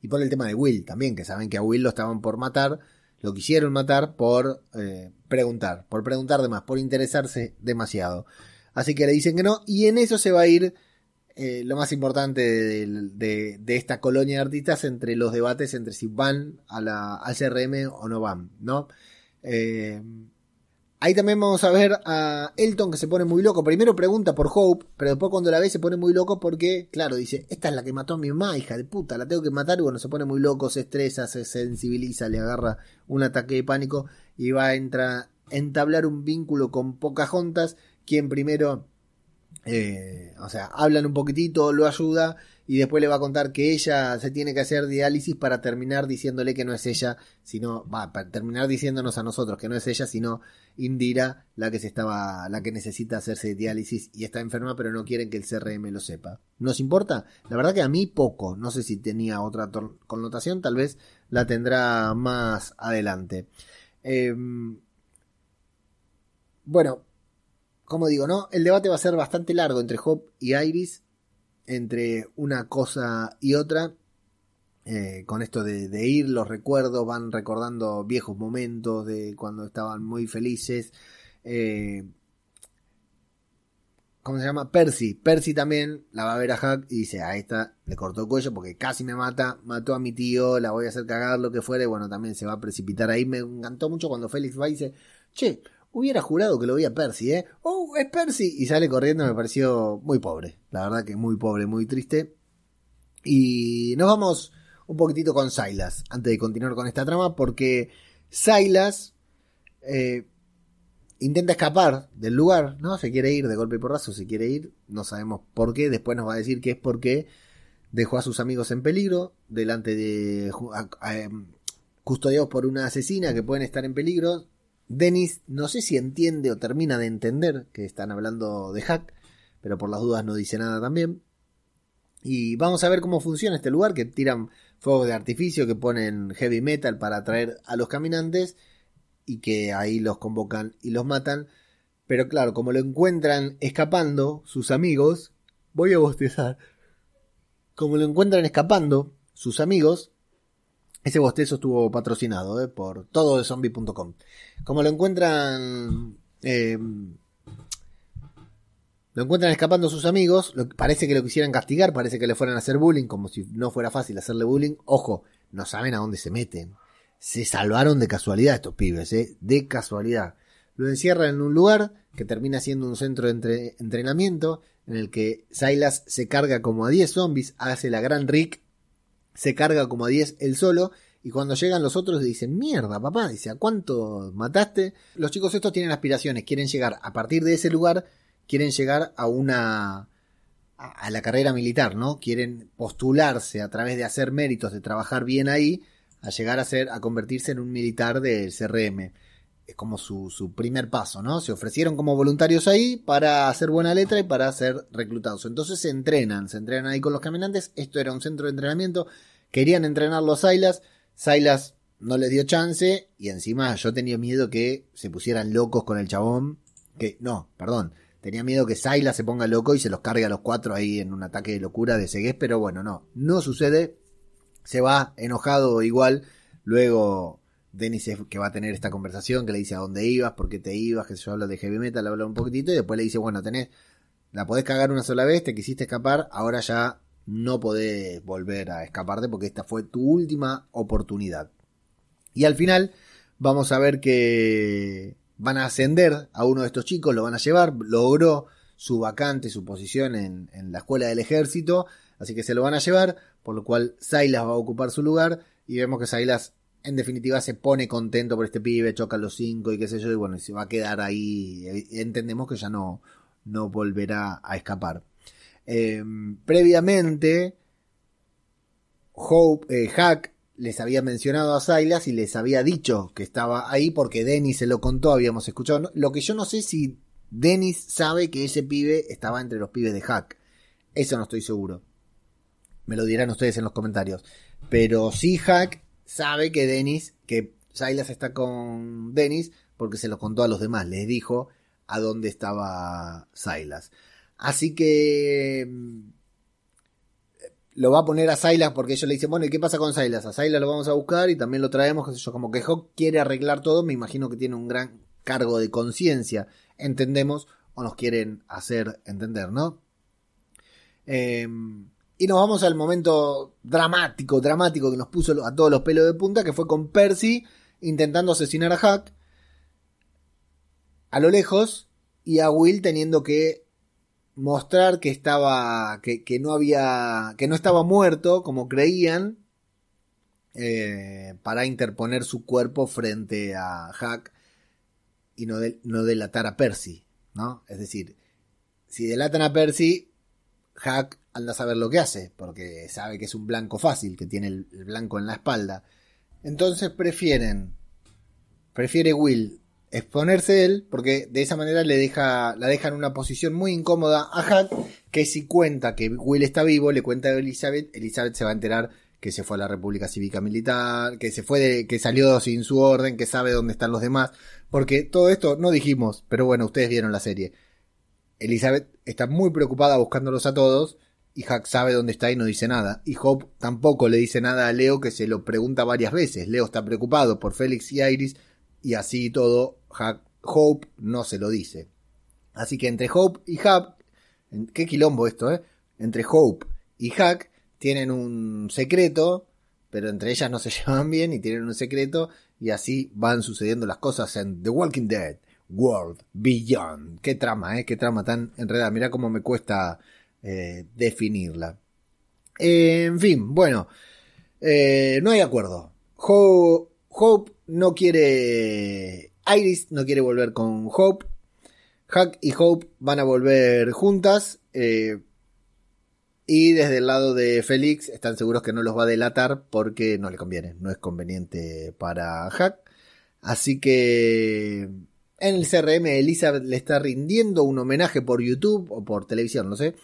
y por el tema de Will también, que saben que a Will lo estaban por matar, lo quisieron matar por eh, preguntar, por preguntar de más, por interesarse demasiado. Así que le dicen que no, y en eso se va a ir eh, lo más importante de, esta colonia de artistas entre los debates entre si van a la, al CRM o no van, ¿no? Eh, ahí también vamos a ver a Elton que se pone muy loco. Primero pregunta por Hope, pero después cuando la ve se pone muy loco porque, claro, dice, esta es la que mató a mi mamá, hija de puta, la tengo que matar. Y bueno, se pone muy loco, se estresa, se sensibiliza, le agarra un ataque de pánico y va a entablar un vínculo con Pocahontas, quien primero eh, o sea, hablan un poquitito, lo ayuda y después le va a contar que ella se tiene que hacer diálisis para terminar diciéndole que no es ella, sino, va, para terminar diciéndonos a nosotros que no es ella, sino Indira la que se estaba, la que necesita hacerse diálisis y está enferma, pero no quieren que el CRM lo sepa. ¿Nos importa? La verdad que a mí poco, no sé si tenía otra connotación, tal vez la tendrá más adelante. Em, bueno, como digo, ¿no? El debate va a ser bastante largo entre Hope y Iris, entre una cosa y otra. Eh, con esto de, ir, los recuerdos, van recordando viejos momentos de cuando estaban muy felices. Eh, ¿Cómo se llama? Percy. Percy también la va a ver a Hack y dice, a esta le cortó el cuello porque casi me mata, mató a mi tío, la voy a hacer cagar, lo que fuere. Bueno, también se va a precipitar ahí. Me encantó mucho cuando Félix va y dice, che, Hubiera jurado que lo veía Percy, ¿eh? ¡Oh, es Percy! Y sale corriendo, me pareció muy pobre. La verdad que muy pobre, muy triste. Y nos vamos un poquitito con Silas, antes de continuar con esta trama, porque Silas eh, intenta escapar del lugar, ¿no? Se quiere ir de golpe y porrazo, se quiere ir, no sabemos por qué, después nos va a decir que es porque dejó a sus amigos en peligro, delante de... Em, custodiados por una asesina que pueden estar en peligro, Dennis no sé si entiende o termina de entender que están hablando de hack, pero por las dudas no dice nada también. Y vamos a ver cómo funciona este lugar, que tiran fuegos de artificio, que ponen heavy metal para atraer a los caminantes y que ahí los convocan y los matan. Pero claro, como lo encuentran escapando sus amigos, voy a bostezar. Como lo encuentran escapando sus amigos, ese bostezo estuvo patrocinado eh, por todo zombie.com. Como lo encuentran. Eh, lo encuentran escapando sus amigos. parece que lo quisieran castigar, parece que le fueran a hacer bullying, como si no fuera fácil hacerle bullying. Ojo, no saben a dónde se meten. Se salvaron de casualidad estos pibes, ¿eh? de casualidad. Lo encierran en un lugar que termina siendo un centro de entrenamiento en el que Silas se carga como a 10 zombies, hace la gran Rick se carga como a 10 él solo. Y cuando llegan los otros dicen, mierda, papá, dice, ¿a cuánto mataste? Los chicos estos tienen aspiraciones, quieren llegar a partir de ese lugar, quieren llegar a una a la carrera militar, ¿no? Quieren postularse a través de hacer méritos, de trabajar bien ahí, a llegar a ser, a convertirse en un militar del CRM. Es como su, su primer paso, ¿no? Se ofrecieron como voluntarios ahí para hacer buena letra y para ser reclutados. Entonces se entrenan, se entrenan ahí con los caminantes. Esto era un centro de entrenamiento. Querían entrenar los Silas Silas no les dio chance y encima yo tenía miedo que se pusieran locos con el chabón. Que, no, perdón. Tenía miedo que Silas se ponga loco y se los cargue a los cuatro ahí en un ataque de locura de cegués, pero bueno, no, no sucede. Se va enojado igual. Luego Dennis que va a tener esta conversación, que le dice a dónde ibas, por qué te ibas, que se habla de heavy metal, habla un poquitito y después le dice, bueno, tenés, la podés cagar una sola vez, te quisiste escapar, ahora ya no podés volver a escaparte porque esta fue tu última oportunidad. Y al final vamos a ver que van a ascender a uno de estos chicos, lo van a llevar, logró su vacante, su posición en, la escuela del ejército, así que se lo van a llevar, por lo cual Silas va a ocupar su lugar y vemos que Silas en definitiva se pone contento por este pibe, choca los cinco y qué sé yo, y bueno, se va a quedar ahí, entendemos que ya no, no volverá a escapar. Em, previamente, Hope, eh, Hack les había mencionado a Silas y les había dicho que estaba ahí porque Dennis se lo contó, habíamos escuchado. Lo que yo no sé si Dennis sabe que ese pibe estaba entre los pibes de Hack. Eso no estoy seguro. Me lo dirán ustedes en los comentarios. Pero sí Hack sabe que Dennis, que Silas está con Dennis porque se lo contó a los demás, les dijo a dónde estaba Silas. Así que mm, lo va a poner a Silas porque ellos le dicen, bueno, ¿y qué pasa con Silas? A Silas lo vamos a buscar y también lo traemos, qué sé como que Hawk quiere arreglar todo, me imagino que tiene un gran cargo de conciencia, entendemos, o nos quieren hacer entender, ¿no? Em, y nos vamos al momento dramático, dramático que nos puso a todos los pelos de punta, que fue con Percy intentando asesinar a Hack a lo lejos y a Will teniendo que mostrar que estaba que, no había que no estaba muerto como creían eh, para interponer su cuerpo frente a Hack y no, no delatar a Percy no es decir si delatan a Percy Hack anda a saber lo que hace porque sabe que es un blanco fácil que tiene el, blanco en la espalda entonces prefieren prefiere Will exponerse él, porque de esa manera le deja, la deja en una posición muy incómoda a Hack, que si cuenta que Will está vivo, le cuenta a Elizabeth, Elizabeth se va a enterar que se fue a la República Cívica Militar, que se fue de, que salió sin su orden, que sabe dónde están los demás, porque todo esto no dijimos, pero bueno, ustedes vieron la serie. Elizabeth está muy preocupada buscándolos a todos, y Hack sabe dónde está y no dice nada. Y Hope tampoco le dice nada a Leo que se lo pregunta varias veces. Leo está preocupado por Félix y Iris y así todo Hope no se lo dice. Así que entre Hope y Hack, qué quilombo esto, ¿eh? Entre Hope y Hack tienen un secreto, pero entre ellas no se llevan bien y tienen un secreto y así van sucediendo las cosas en The Walking Dead World Beyond. Qué trama, ¿eh? Qué trama tan enredada. Mira cómo me cuesta eh, definirla. en fin, bueno, eh, no hay acuerdo. Hope no quiere Iris no quiere volver con Hope. Hack y Hope van a volver juntas. Eh, y desde el lado de Félix están seguros que no los va a delatar porque no le conviene, no es conveniente para Hack. Así que en el CRM Elizabeth le está rindiendo un homenaje por YouTube o por televisión, no sé,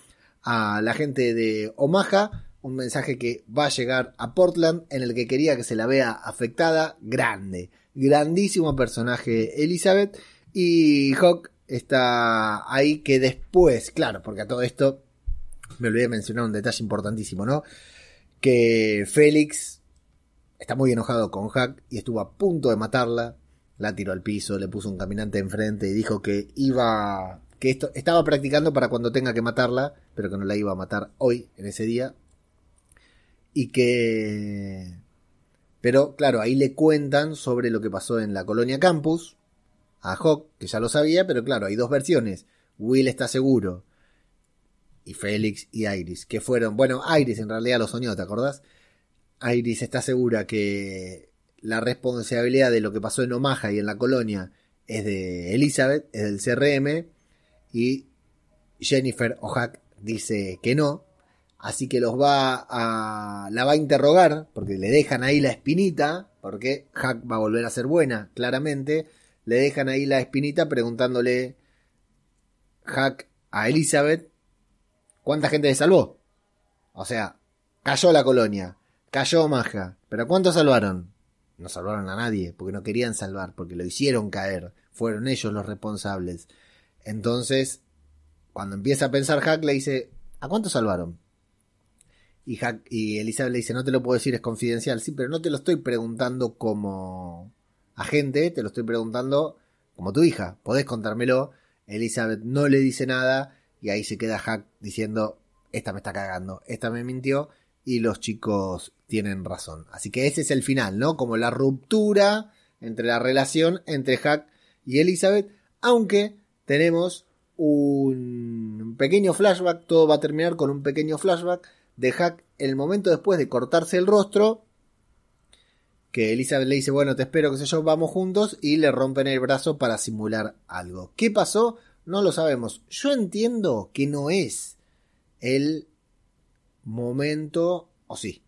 a la gente de Omaha. Un mensaje que va a llegar a Portland en el que quería que se la vea afectada, grande grandísimo personaje Elizabeth. Y Hawk está ahí que después, claro, porque a todo esto me olvidé de mencionar un detalle importantísimo, ¿no? Que Félix está muy enojado con Hack y estuvo a punto de matarla. La tiró al piso, le puso un caminante enfrente y dijo que iba. que esto estaba practicando para cuando tenga que matarla, pero que no la iba a matar hoy, en ese día. Y que pero claro, ahí le cuentan sobre lo que pasó en la colonia campus a Hawk, que ya lo sabía, pero claro, hay dos versiones. Will está seguro. Y Félix y Iris, que fueron, bueno, Iris en realidad lo soñó, ¿te acordás? Iris está segura que la responsabilidad de lo que pasó en Omaha y en la colonia es de Elizabeth, es del CRM, y Jennifer O'Hack dice que no, Así que los va a. la va a interrogar, porque le dejan ahí la espinita, porque Hack va a volver a ser buena, claramente. Le dejan ahí la espinita preguntándole Hack a Elizabeth cuánta gente le salvó. O sea, cayó la colonia, cayó Maja, pero ¿cuántos salvaron? No salvaron a nadie, porque no querían salvar, porque lo hicieron caer. Fueron ellos los responsables. Entonces, cuando empieza a pensar Hack, le dice, ¿a cuántos salvaron? Y, Elizabeth le dice, no te lo puedo decir, es confidencial. Sí, pero no te lo estoy preguntando como agente, te lo estoy preguntando como tu hija. Podés contármelo. Elizabeth no le dice nada y ahí se queda Hack diciendo, esta me está cagando, esta me mintió y los chicos tienen razón. Así que ese es el final, ¿no? Como la ruptura entre la relación entre Hack y Elizabeth, aunque tenemos un pequeño flashback, todo va a terminar con un pequeño flashback de Hack el momento después de cortarse el rostro, que Elizabeth le dice, bueno, te espero, que sé yo, vamos juntos, y le rompen el brazo para simular algo. ¿Qué pasó? No lo sabemos. Yo entiendo que no es el momento, o sí.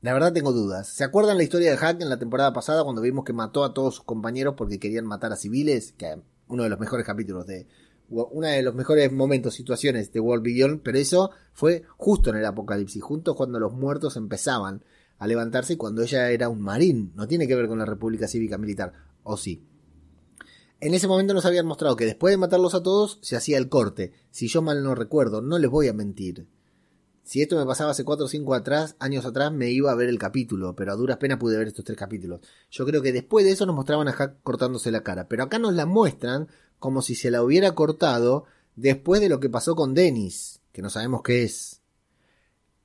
La verdad tengo dudas. ¿Se acuerdan la historia de Hack en la temporada pasada cuando vimos que mató a todos sus compañeros porque querían matar a civiles? Que uno de los mejores capítulos de, una de los mejores momentos, situaciones de World Beyond, pero eso fue justo en el apocalipsis, justo cuando los muertos empezaban a levantarse cuando ella era un marín. No tiene que ver con la República Cívica Militar, ¿o sí? En ese momento nos habían mostrado que después de matarlos a todos se hacía el corte. Si yo mal no recuerdo, no les voy a mentir. Si esto me pasaba hace 4 o 5 atrás, años atrás, me iba a ver el capítulo, pero a duras penas pude ver estos tres capítulos. Yo creo que después de eso nos mostraban a Hack cortándose la cara, pero acá nos la muestran como si se la hubiera cortado después de lo que pasó con Dennis, que no sabemos qué es.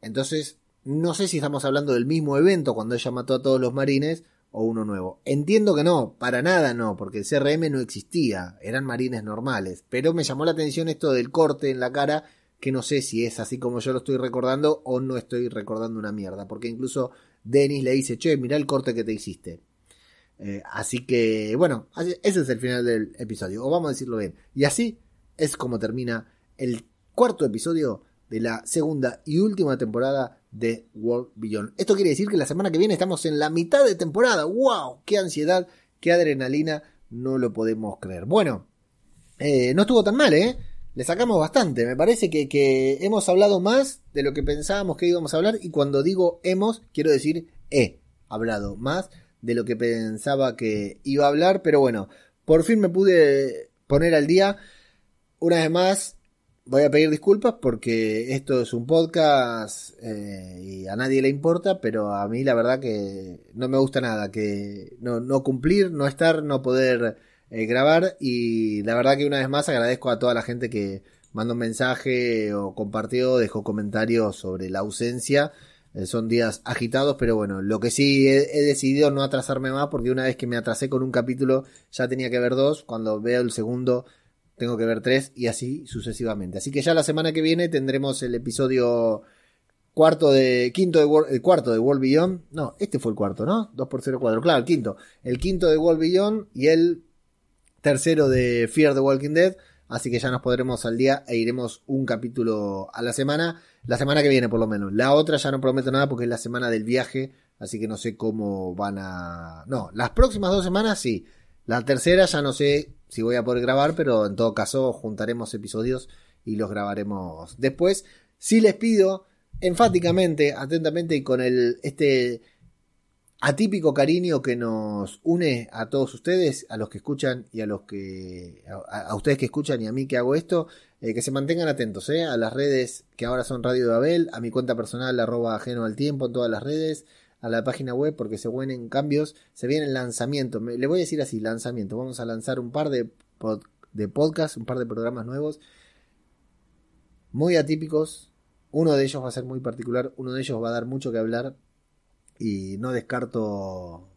Entonces, no sé si estamos hablando del mismo evento cuando ella mató a todos los marines o uno nuevo. Entiendo que no, para nada no, porque el CRM no existía, eran marines normales, pero me llamó la atención esto del corte en la cara que no sé si es así como yo lo estoy recordando o no estoy recordando una mierda, porque incluso Dennis le dice, che, mira el corte que te hiciste. Eh, así que, bueno, ese es el final del episodio, o vamos a decirlo bien. Y así es como termina el cuarto episodio de la segunda y última temporada de World Beyond. Esto quiere decir que la semana que viene estamos en la mitad de temporada. ¡Wow! ¡Qué ansiedad! ¡Qué adrenalina! No lo podemos creer. Bueno, eh, no estuvo tan mal, ¿eh? Le sacamos bastante. Me parece que, hemos hablado más de lo que pensábamos que íbamos a hablar. Y cuando digo hemos, quiero decir he hablado más de lo que pensaba que iba a hablar. Pero bueno, por fin me pude poner al día. Una vez más, voy a pedir disculpas porque esto es un podcast eh, y a nadie le importa, pero a mí la verdad que no me gusta nada, que no, no cumplir, no estar, no poder eh, grabar y la verdad que una vez más agradezco a toda la gente que mandó un mensaje o compartió, dejó comentarios sobre la ausencia. Eh, son días agitados, pero bueno, lo que sí he, decidido no atrasarme más porque una vez que me atrasé con un capítulo ya tenía que ver dos, cuando veo el segundo tengo que ver tres y así sucesivamente. Así que ya la semana que viene tendremos el episodio cuarto de quinto de el cuarto de World Beyond. No, este fue el cuarto, ¿no? 2 por 0 4. Claro, el quinto. El quinto de World Beyond y el tercero de Fear the Walking Dead. Así que ya nos podremos al día e iremos un capítulo a la semana. La semana que viene, por lo menos. La otra ya no prometo nada porque es la semana del viaje. Así que no sé cómo van a. No, las próximas dos semanas sí. La tercera ya no sé si voy a poder grabar, pero en todo caso juntaremos episodios y los grabaremos después. Si les pido enfáticamente, atentamente y con el este atípico cariño que nos une a todos ustedes, a los que escuchan y a los que a, ustedes que escuchan y a mí que hago esto, eh, que se mantengan atentos eh, a las redes que ahora son Radio de Abel, a mi cuenta personal arroba ajeno al tiempo en todas las redes, a la página web porque se vienen cambios, se viene el lanzamiento, le voy a decir así, lanzamiento, vamos a lanzar un par de, de podcasts, un par de programas nuevos, muy atípicos, uno de ellos va a ser muy particular, uno de ellos va a dar mucho que hablar, y no descarto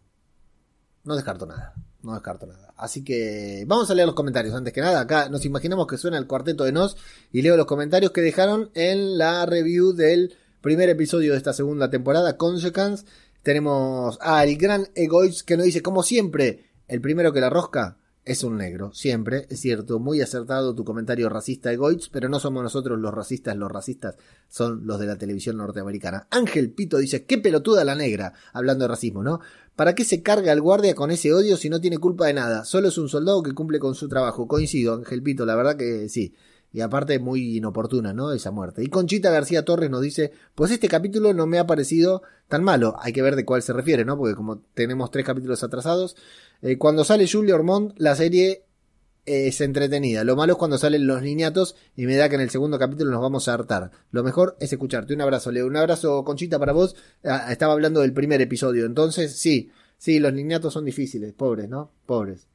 no descarto nada no descarto nada. Así que vamos a leer los comentarios antes que nada. Acá nos imaginamos que suena el cuarteto de Nos y leo los comentarios que dejaron en la review del primer episodio de esta segunda temporada Consequence tenemos al gran Egoiz que nos dice como siempre el primero que la rosca es un negro, siempre, es cierto, muy acertado tu comentario racista Egoitz, pero no somos nosotros los racistas, los racistas son los de la televisión norteamericana. Ángel Pito dice, qué pelotuda la negra, hablando de racismo, ¿no? ¿Para qué se carga el guardia con ese odio si no tiene culpa de nada? Solo es un soldado que cumple con su trabajo. Coincido, Ángel Pito, la verdad que sí. Y aparte muy inoportuna, ¿no? Esa muerte. Y Conchita García Torres nos dice, pues este capítulo no me ha parecido tan malo. Hay que ver de cuál se refiere, ¿no? Porque como tenemos tres capítulos atrasados, eh, cuando sale Julio Ormond, la serie es entretenida. Lo malo es cuando salen los niñatos y me da que en el segundo capítulo nos vamos a hartar. Lo mejor es escucharte. Un abrazo, Leo. Un abrazo, Conchita, para vos. Ah, estaba hablando del primer episodio. Entonces, sí, sí, los niñatos son difíciles. Pobres, ¿no? Pobres.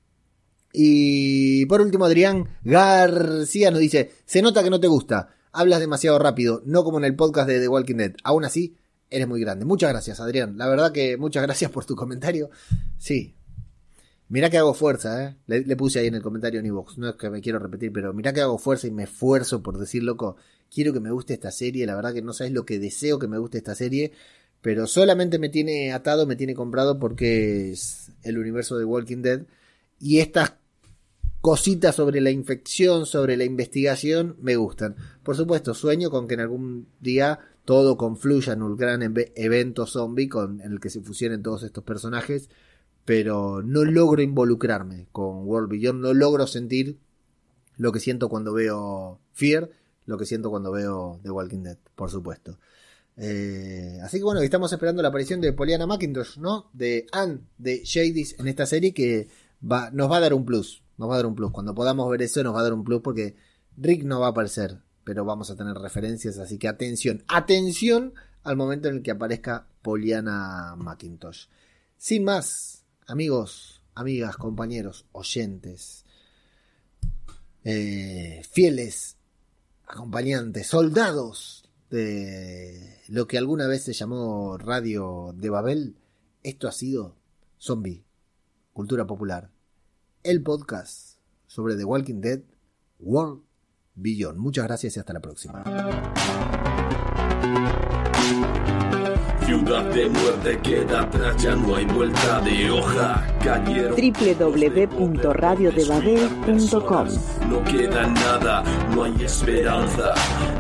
Y por último, Adrián García nos dice, se nota que no te gusta. Hablas demasiado rápido, no como en el podcast de The Walking Dead. Aún así, eres muy grande. Muchas gracias, Adrián. La verdad que muchas gracias por tu comentario. Sí, Mirá que hago fuerza, ¿eh? Le, puse ahí en el comentario en iVoox. No es que me quiero repetir, pero mirá que hago fuerza y me esfuerzo por decir, loco, quiero que me guste esta serie. La verdad que no sabes lo que deseo que me guste esta serie. Pero solamente me tiene atado, me tiene comprado porque es el universo de Walking Dead. Y estas cositas sobre la infección, sobre la investigación, me gustan. Por supuesto, sueño con que en algún día todo confluya en un gran evento zombie en el que se fusionen todos estos personajes pero no logro involucrarme con World Beyond, no logro sentir lo que siento cuando veo Fear, lo que siento cuando veo The Walking Dead, por supuesto. Eh, así que bueno, estamos esperando la aparición de Poliana McIntosh, ¿no? De Anne, de Jadis en esta serie que nos va a dar un plus. Nos va a dar un plus. Cuando podamos ver eso, nos va a dar un plus porque Rick no va a aparecer, pero vamos a tener referencias. Así que atención, atención al momento en el que aparezca Poliana McIntosh. Sin más, amigos, amigas, compañeros, oyentes, eh, fieles, acompañantes, soldados de lo que alguna vez se llamó Radio de Babel, esto ha sido Zombie, Cultura Popular, el podcast sobre The Walking Dead, World Beyond. Muchas gracias y hasta la próxima. Ciudad de muerte queda atrás, ya no hay vuelta de hoja. Www.radiodebabel.com No queda nada, no hay esperanza.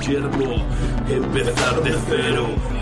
yermo, empezar de cero.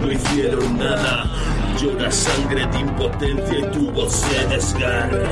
no hicieron nada. Llora sangre de impotencia y tu voz se desgarra.